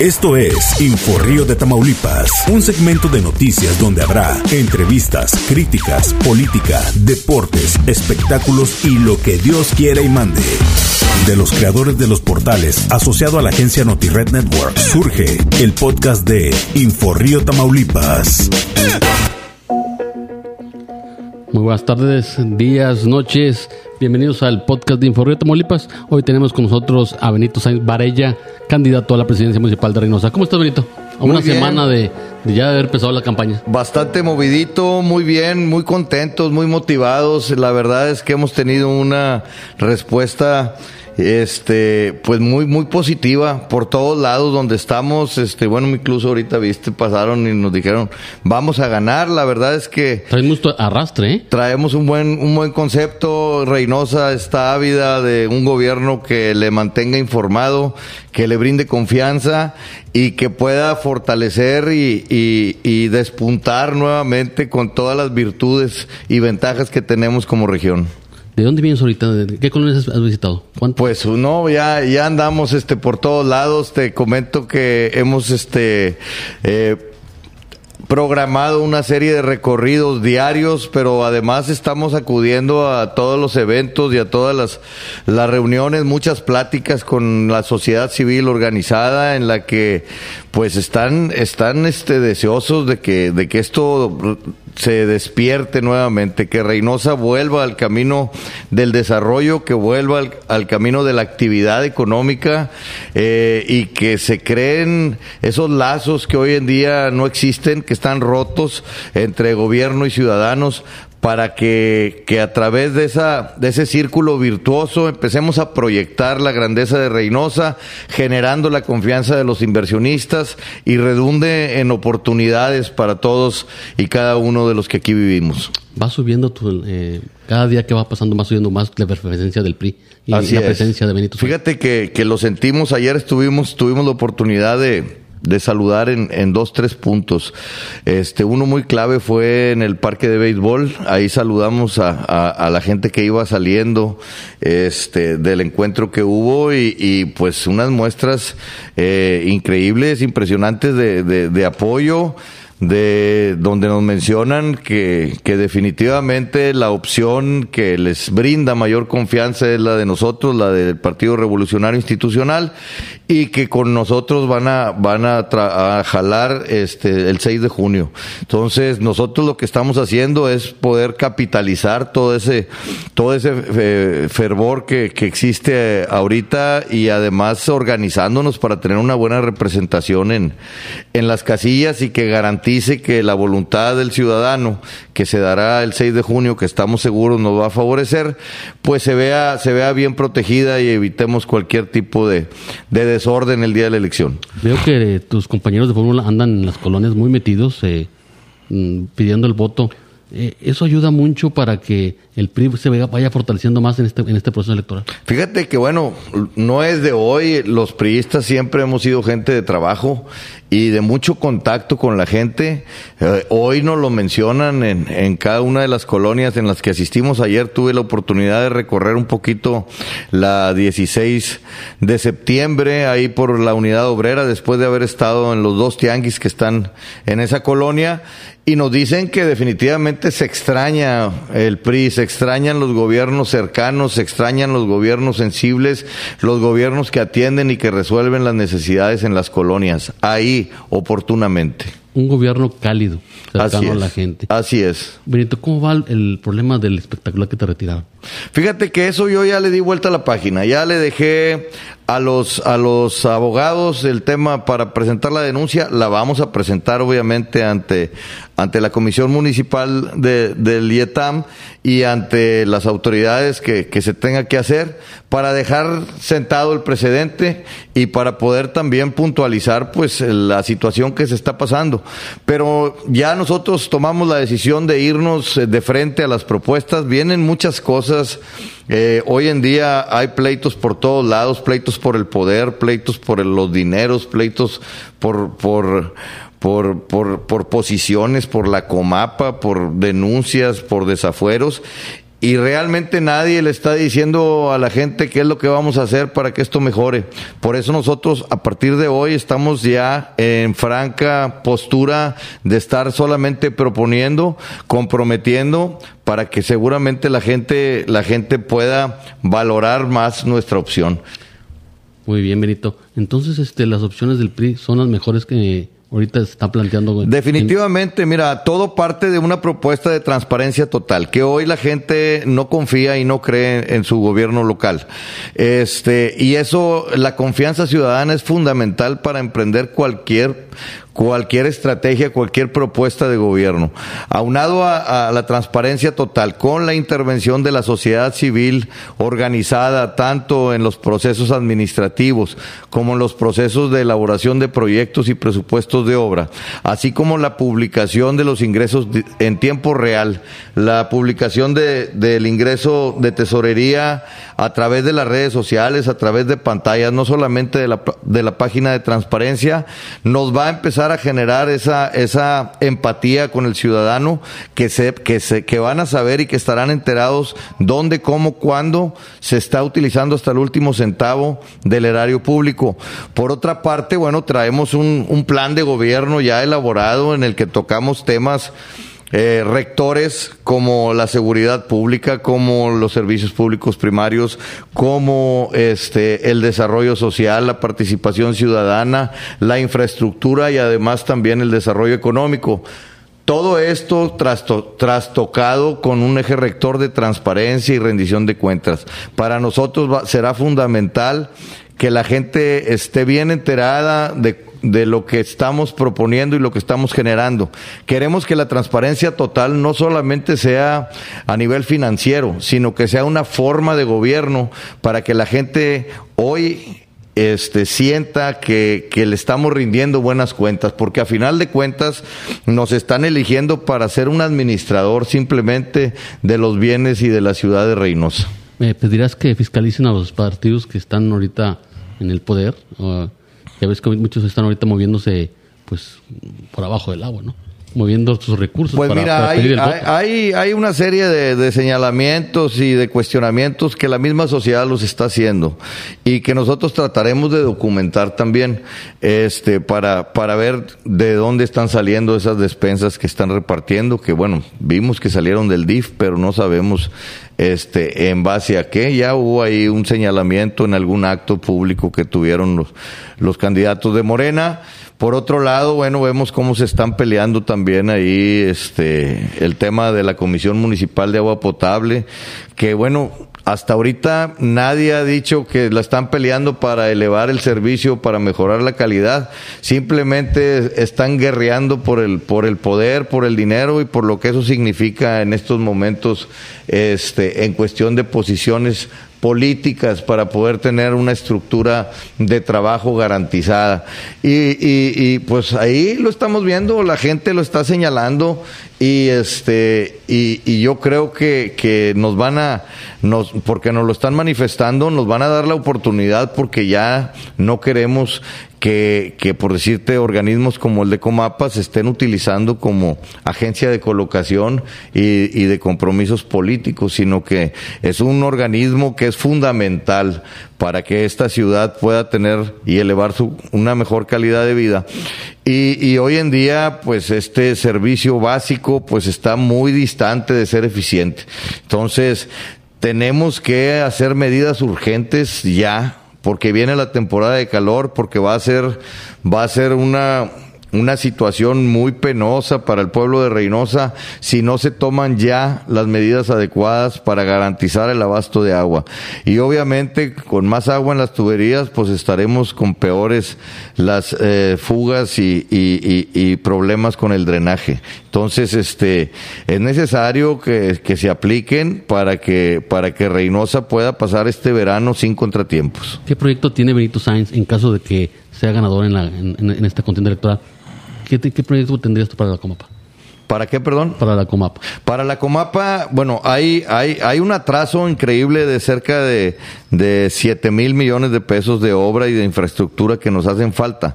Esto es Inforrío de Tamaulipas, un segmento de noticias donde habrá entrevistas, críticas, política, deportes, espectáculos y lo que Dios quiera y mande. De los creadores de los portales asociado a la agencia NotiRed Network, surge el podcast de Inforrío Tamaulipas. Muy buenas tardes, días, noches. Bienvenidos al podcast de Inforrío Tamaulipas. Hoy tenemos con nosotros a Benito Sainz Varella, candidato a la presidencia municipal de Reynosa. ¿Cómo estás, Benito? A una bien. semana de, de ya haber empezado la campaña. Bastante movidito, muy bien, muy contentos, muy motivados. La verdad es que hemos tenido una respuesta este pues muy muy positiva por todos lados donde estamos este bueno incluso ahorita viste pasaron y nos dijeron vamos a ganar la verdad es que Traes mucho arrastre, ¿eh? traemos un buen un buen concepto Reynosa está ávida de un gobierno que le mantenga informado que le brinde confianza y que pueda fortalecer y, y- y despuntar nuevamente con todas las virtudes y ventajas que tenemos como región. ¿De dónde vienes ahorita? ¿De ¿Qué colonias has visitado? ¿Cuánto? Pues no, ya, ya andamos este por todos lados. Te comento que hemos este eh, programado una serie de recorridos diarios, pero además estamos acudiendo a todos los eventos y a todas las, las reuniones, muchas pláticas con la sociedad civil organizada en la que pues están, están este deseosos de que, de que esto se despierte nuevamente, que Reynosa vuelva al camino del desarrollo, que vuelva al, camino de la actividad económica eh, y que se creen esos lazos que hoy en día no existen, que están rotos entre gobierno y ciudadanos para que, que a través de, esa, de ese círculo virtuoso empecemos a proyectar la grandeza de Reynosa, generando la confianza de los inversionistas y redunde en oportunidades para todos y cada uno de los que aquí vivimos. Va subiendo tu, eh, cada día que va pasando más subiendo más la preferencia del PRI y Así la es. presencia de Benito. Fíjate que, que lo sentimos, ayer estuvimos, tuvimos la oportunidad de, de saludar en, en dos, tres puntos. Este, uno muy clave fue en el parque de béisbol, ahí saludamos a, a- a la gente que iba saliendo este, del encuentro que hubo y, y, pues unas muestras eh, increíbles, impresionantes de, de- de apoyo de donde nos mencionan que, que definitivamente la opción que les brinda mayor confianza es la de nosotros, la del Partido Revolucionario Institucional, y que con nosotros van a, van a, jalar este, el 6 de junio. Entonces, nosotros lo que estamos haciendo es poder capitalizar todo ese, todo ese eh, fervor que, que existe ahorita y además organizándonos para tener una buena representación en, en las casillas y que garantice que la voluntad del ciudadano que se dará el 6 de junio, que estamos seguros nos va a favorecer, pues se vea, se vea bien protegida y evitemos cualquier tipo de, de desorden el día de la elección. Veo que eh, tus compañeros de fórmula andan en las colonias muy metidos eh, mm, pidiendo el voto. Eh, eso ayuda mucho para que el PRI se vaya, fortaleciendo más en este, en este proceso electoral. Fíjate que bueno, no es de hoy, los priistas siempre hemos sido gente de trabajo y de mucho contacto con la gente. Eh, hoy nos lo mencionan en, en cada una de las colonias en las que asistimos. Ayer tuve la oportunidad de recorrer un poquito la 16 de septiembre, ahí por la unidad obrera, después de haber estado en los dos tianguis que están en esa colonia. Y nos dicen que definitivamente se extraña el PRI, se extrañan los gobiernos cercanos, se extrañan los gobiernos sensibles, los gobiernos que atienden y que resuelven las necesidades en las colonias, ahí oportunamente. Un gobierno cálido, Así cercano a es. la gente. Así es. Benito, ¿cómo va el, el problema del espectacular que te retiraron? Fíjate que eso yo ya le di vuelta a la página, ya le dejé a los a los abogados el tema para presentar la denuncia, la vamos a presentar obviamente ante ante la comisión municipal de, del IETAM y ante las autoridades que, que se tenga que hacer para dejar sentado el precedente y para poder también puntualizar pues la situación que se está pasando. Pero ya nosotros tomamos la decisión de irnos eh, de frente a las propuestas, vienen muchas cosas. Eh, hoy en día hay pleitos por todos lados, pleitos por el poder, pleitos por los dineros, pleitos por, por, por, por, por posiciones, por la comapa, por denuncias, por desafueros. Y realmente nadie le está diciendo a la gente qué es lo que vamos a hacer para que esto mejore. Por eso nosotros a partir de hoy estamos ya en franca postura de estar solamente proponiendo, comprometiendo para que seguramente la gente la gente pueda valorar más nuestra opción. Muy bien, Benito. Entonces, este las opciones del PRI son las mejores que ahorita se está planteando. Definitivamente, mira, todo parte de una propuesta de transparencia total, que hoy la gente no confía y no cree en su gobierno local. Este, y eso, la confianza ciudadana es fundamental para emprender cualquier cualquier estrategia, cualquier propuesta de gobierno. Aunado a, la transparencia total, con la intervención de la sociedad civil organizada tanto en los procesos administrativos como en los procesos de elaboración de proyectos y presupuestos de obra, así como la publicación de los ingresos en tiempo real, la publicación de, del ingreso de tesorería a través de las redes sociales, a través de pantallas, no solamente de la, de la página de transparencia, nos va a empezar a generar esa, esa empatía con el ciudadano que, se, que, se, que van a saber y que estarán enterados dónde, cómo, cuándo se está utilizando hasta el último centavo del erario público. Por otra parte, bueno, traemos un, un plan de gobierno ya elaborado en el que tocamos temas eh, rectores como la seguridad pública, como los servicios públicos primarios, como este el desarrollo social, la participación ciudadana, la infraestructura y además también el desarrollo económico. Todo esto trastocado con un eje rector de transparencia y rendición de cuentas. Para nosotros será fundamental que la gente esté bien enterada de de lo que estamos proponiendo y lo que estamos generando. Queremos que la transparencia total no solamente sea a nivel financiero, sino que sea una forma de gobierno para que la gente hoy este, sienta que, que, le estamos rindiendo buenas cuentas, porque a final de cuentas nos están eligiendo para ser un administrador simplemente de los bienes y de la ciudad de Reynosa. ¿Me pedirás que fiscalicen a los partidos que están ahorita en el poder? Ya ves que muchos están ahorita moviéndose pues por abajo del agua, ¿no? Moviendo sus recursos. Pues mira, hay, hay, una serie de, señalamientos y de cuestionamientos que la misma sociedad los está haciendo y que nosotros trataremos de documentar también este, para, para ver de dónde están saliendo esas despensas que están repartiendo, que bueno, vimos que salieron del DIF, pero no sabemos este, en base a qué. Ya hubo ahí un señalamiento en algún acto público que tuvieron los, los candidatos de Morena. Por otro lado, bueno, vemos cómo se están peleando también ahí este el tema de la Comisión Municipal de Agua Potable, que bueno, hasta ahorita nadie ha dicho que la están peleando para elevar el servicio, para mejorar la calidad. Simplemente están guerreando por el, por el poder, por el dinero y por lo que eso significa en estos momentos este, en cuestión de posiciones políticas para poder tener una estructura de trabajo garantizada. Y, y, pues ahí lo estamos viendo, la gente lo está señalando y este y, y yo creo que, que, nos van a nos porque nos lo están manifestando nos van a dar la oportunidad porque ya no queremos que, que, por decirte, organismos como el de Comapa se estén utilizando como agencia de colocación y, y, de compromisos políticos, sino que es un organismo que es fundamental para que esta ciudad pueda tener y elevar su, una mejor calidad de vida. Y, y hoy en día, pues este servicio básico, pues está muy distante de ser eficiente. Entonces, tenemos que hacer medidas urgentes ya porque viene la temporada de calor, porque va a ser, va a ser una, una situación muy penosa para el pueblo de Reynosa si no se toman ya las medidas adecuadas para garantizar el abasto de agua. Y obviamente con más agua en las tuberías pues estaremos con peores las eh, fugas y, y, y, problemas con el drenaje. Entonces este es necesario que, que, se apliquen para que para que Reynosa pueda pasar este verano sin contratiempos. ¿Qué proyecto tiene Benito Sáenz en caso de que sea ganador en, la, en, en esta contienda electoral? ¿Qué, proyecto tendrías tú para la Comapa? ¿Para qué, perdón? Para la Comapa. Para la Comapa, bueno, hay, hay, hay un atraso increíble de cerca de, de 7 mil millones de pesos de obra y de infraestructura que nos hacen falta.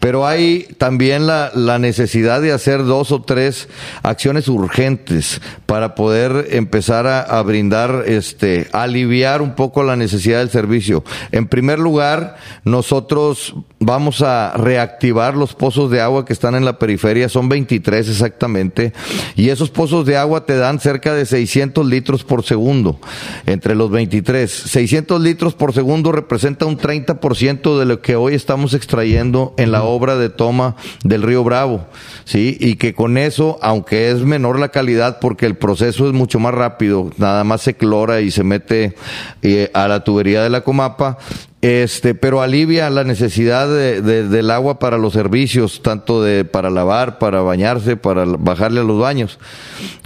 Pero hay también la, la necesidad de hacer dos o tres acciones urgentes para poder empezar a, a brindar, este, aliviar un poco la necesidad del servicio. En primer lugar, nosotros vamos a reactivar los pozos de agua que están en la periferia, son 23 exactamente, y esos pozos de agua te dan cerca de 600 litros por segundo, entre los 23. 600 litros por segundo representa un 30% de lo que hoy estamos extrayendo en la obra de toma del río Bravo, ¿sí? Y que con eso, aunque es menor la calidad porque el proceso es mucho más rápido, nada más se clora y se mete eh, a la tubería de la Comapa, este, pero alivia la necesidad de, de, del agua para los servicios, tanto de para lavar, para bañarse, para bajarle a los baños,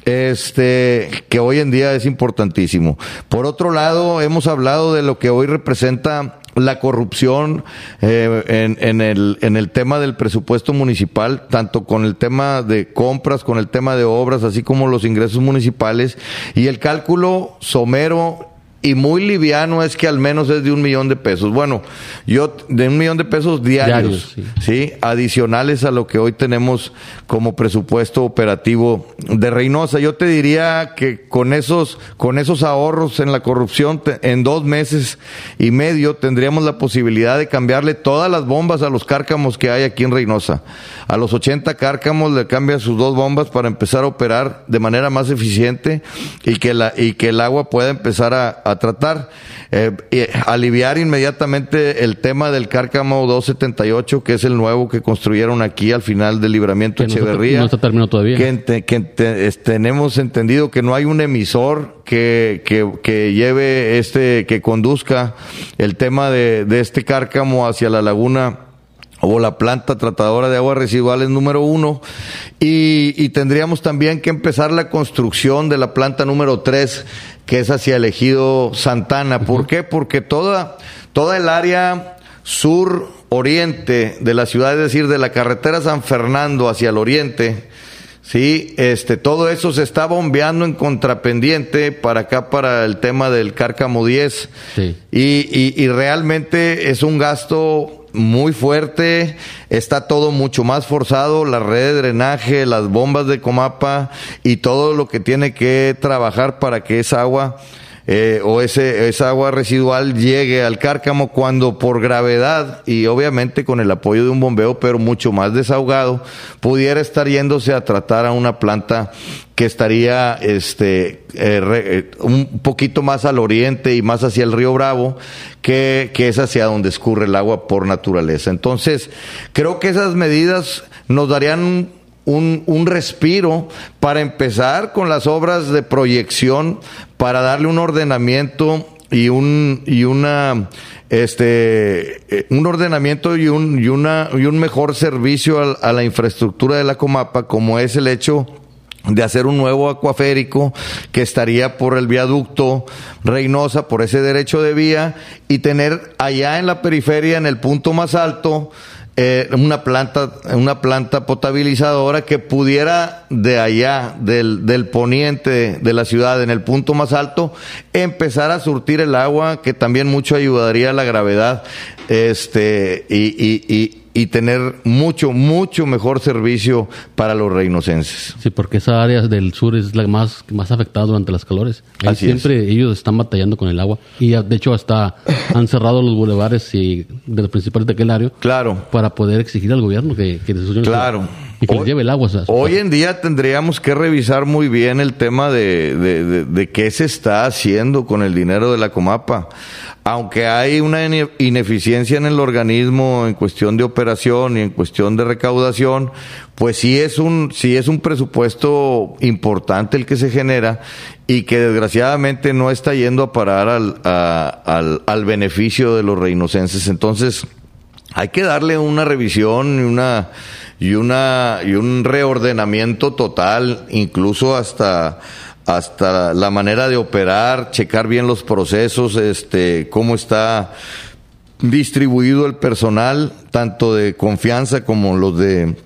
este, que hoy en día es importantísimo. Por otro lado, hemos hablado de lo que hoy representa la corrupción eh, en, en, el, en el tema del presupuesto municipal, tanto con el tema de compras, con el tema de obras, así como los ingresos municipales, y el cálculo somero y muy liviano es que al menos es de un millón de pesos. Bueno, yo de un millón de pesos diarios, Diarios, sí. sí. adicionales a lo que hoy tenemos como presupuesto operativo de Reynosa. Yo te diría que con esos con esos ahorros en la corrupción te- en dos meses y medio tendríamos la posibilidad de cambiarle todas las bombas a los cárcamos que hay aquí en Reynosa. A los 80 cárcamos le cambian sus dos bombas para empezar a operar de manera más eficiente y que la y que el agua pueda empezar a, a tratar. Eh, aliviar inmediatamente el tema del cárcamo 278, que es el nuevo que construyeron aquí al final del libramiento Que no está- Echeverría. no está terminado todavía. Que, ente- que ente- es- tenemos entendido que no hay un emisor que, que, que lleve este, que conduzca el tema de, de este cárcamo hacia la laguna o la planta tratadora de aguas residuales número uno y, y tendríamos también que empezar la construcción de la planta número tres que es hacia el ejido Santana. ¿Por qué? Porque toda, toda el área sur oriente de la ciudad, es decir, de la carretera San Fernando hacia el oriente, Sí, este, todo eso se está bombeando en contrapendiente para acá, para el tema del cárcamo 10. Sí. Y, y, y realmente es un gasto muy fuerte, está todo mucho más forzado, la red de drenaje, las bombas de Comapa y todo lo que tiene que trabajar para que esa agua eh, o ese, esa agua residual llegue al cárcamo cuando por gravedad y obviamente con el apoyo de un bombeo, pero mucho más desahogado, pudiera estar yéndose a tratar a una planta que estaría este eh, re- eh, un poquito más al oriente y más hacia el río Bravo, que, que es hacia donde escurre el agua por naturaleza. Entonces, creo que esas medidas nos darían un, un respiro para empezar con las obras de proyección, para darle un ordenamiento y un y una este eh, un ordenamiento y un y una y un mejor servicio al- a, la infraestructura de la Comapa como es el hecho de hacer un nuevo acuaférico que estaría por el viaducto Reynosa, por ese derecho de vía, y tener allá en la periferia, en el punto más alto, eh, una planta, una planta potabilizadora que pudiera de allá, del, del poniente de la ciudad, en el punto más alto, empezar a surtir el agua, que también mucho ayudaría a la gravedad, este, y, y, y, y tener mucho, mucho mejor servicio para los reinocenses. Sí, porque esa área del sur es la más, más afectada durante las calores. Ahí Así es. siempre ellos están batallando con el agua. Y ah, de hecho hasta han cerrado los bulevares y de los principales de aquel área Claro. para poder exigir al gobierno que, que les Claro. Y que les Hoy- lleve el agua. Hoy en día tendríamos que revisar muy bien el tema de, de, de- de qué se está haciendo con el dinero de la Comapa. Aunque hay una ine- ineficiencia en el organismo en cuestión de operación y en cuestión de recaudación, pues sí es un, sí es un presupuesto importante el que se genera y que desgraciadamente no está yendo a parar al, a- al, al beneficio de los reinocenses. Entonces, hay que darle una revisión y una y una y un reordenamiento total, incluso hasta hasta la manera de operar, checar bien los procesos, este, cómo está distribuido el personal, tanto de confianza como los de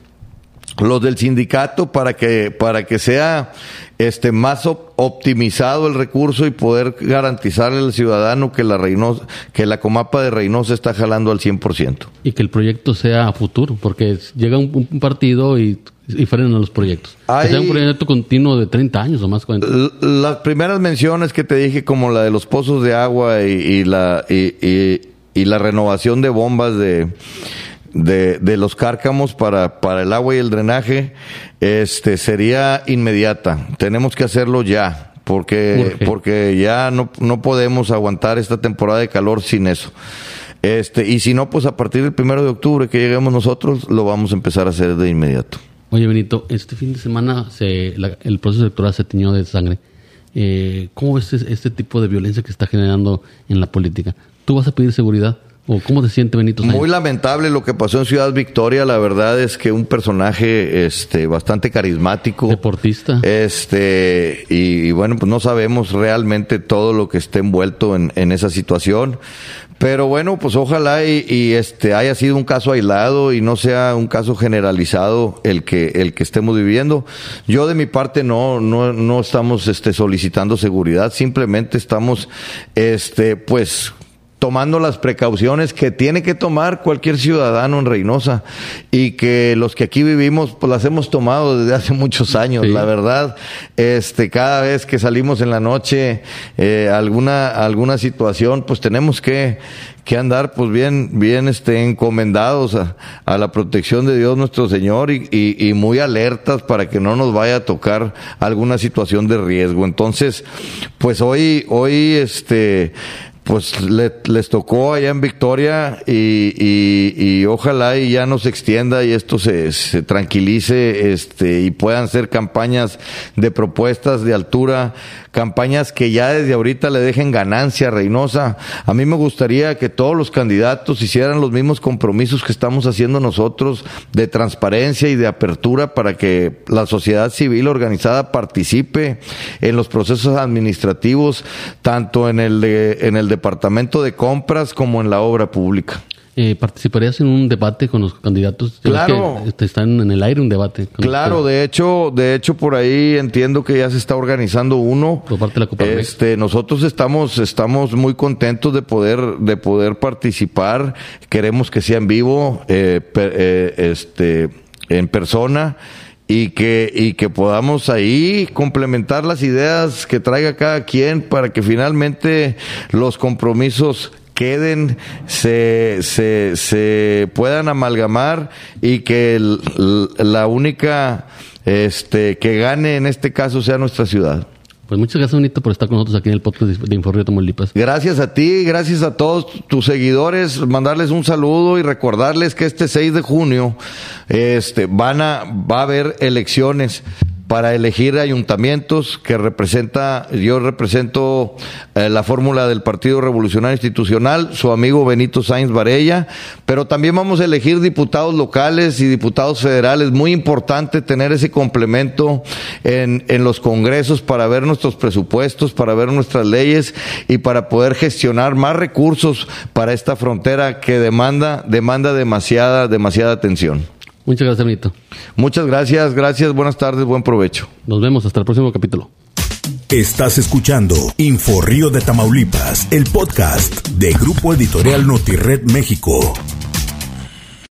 los del sindicato para que para que sea este más optimizado el recurso y poder garantizarle al ciudadano que la Reynosa, que la Comapa de Reynosa está jalando al 100%. Y que el proyecto sea a futuro, porque llega un, partido y, y, frenan los proyectos. que sea un proyecto continuo de 30 años o más. Las primeras menciones que te dije, como la de los pozos de agua y, la y la renovación de bombas de de, de los cárcamos para, para el agua y el drenaje este, sería inmediata. Tenemos que hacerlo ya, porque, porque ya no, no podemos aguantar esta temporada de calor sin eso. Este, y si no, pues a partir del primero de octubre que lleguemos nosotros, lo vamos a empezar a hacer de inmediato. Oye, Benito, este fin de semana se, el proceso electoral se tiñó de sangre. Eh, ¿Cómo ves este tipo de violencia que está generando en la política? ¿Tú vas a pedir seguridad? ¿O cómo se siente Benito Muy lamentable lo que pasó en Ciudad Victoria. La verdad es que un personaje este, bastante carismático. Deportista. Este, y, bueno, pues no sabemos realmente todo lo que esté envuelto en, en esa situación. Pero bueno, pues ojalá y, este haya sido un caso aislado y no sea un caso generalizado el que el que estemos viviendo. Yo de mi parte no no no estamos este solicitando seguridad, simplemente estamos este pues tomando las precauciones que tiene que tomar cualquier ciudadano en Reynosa y que los que aquí vivimos pues las hemos tomado desde hace muchos años la verdad. Este cada vez que salimos en la noche eh, alguna alguna situación pues tenemos que que andar pues bien bien este encomendados a, a la protección de Dios nuestro Señor y, y, y, muy alertas para que no nos vaya a tocar alguna situación de riesgo. Entonces pues hoy hoy este pues les tocó allá en Victoria y, ojalá y ya no se extienda y esto se, se, tranquilice este y puedan ser campañas de propuestas de altura campañas que ya desde ahorita le dejen ganancia a Reynosa. A mí me gustaría que todos los candidatos hicieran los mismos compromisos que estamos haciendo nosotros de transparencia y de apertura para que la sociedad civil organizada participe en los procesos administrativos, tanto en el, de, en el departamento de compras como en la obra pública. Eh, ¿Participarías en un debate con los candidatos? Claro. Que están en el aire un debate. Claro, de hecho, de hecho por ahí entiendo que ya se está organizando uno. Por parte de la Copa este, nosotros estamos, estamos muy contentos de poder, de poder participar. Queremos que sea en vivo, eh, eh, este, en persona y que, y que podamos ahí complementar las ideas que traiga cada quien para que finalmente los compromisos queden, se, se, se puedan amalgamar y que la única este, que gane en este caso sea nuestra ciudad. Pues muchas gracias, Bonito, por estar con nosotros aquí en el podcast de Informe Tamaulipas. Gracias a ti, gracias a todos tus seguidores, mandarles un saludo y recordarles que este 6 de junio este, van a, va a haber elecciones para elegir ayuntamientos que representa, yo represento eh, la fórmula del Partido Revolucionario Institucional, su amigo Benito Sainz Varella, pero también vamos a elegir diputados locales y diputados federales. Muy importante tener ese complemento en, en los congresos para ver nuestros presupuestos, para ver nuestras leyes y para poder gestionar más recursos para esta frontera que demanda, demanda demasiada, demasiada atención. Muchas gracias, Benito. Muchas gracias, gracias, buenas tardes, buen provecho. Nos vemos hasta el próximo capítulo. Estás escuchando Info Río de Tamaulipas, el podcast de Grupo Editorial Notired México.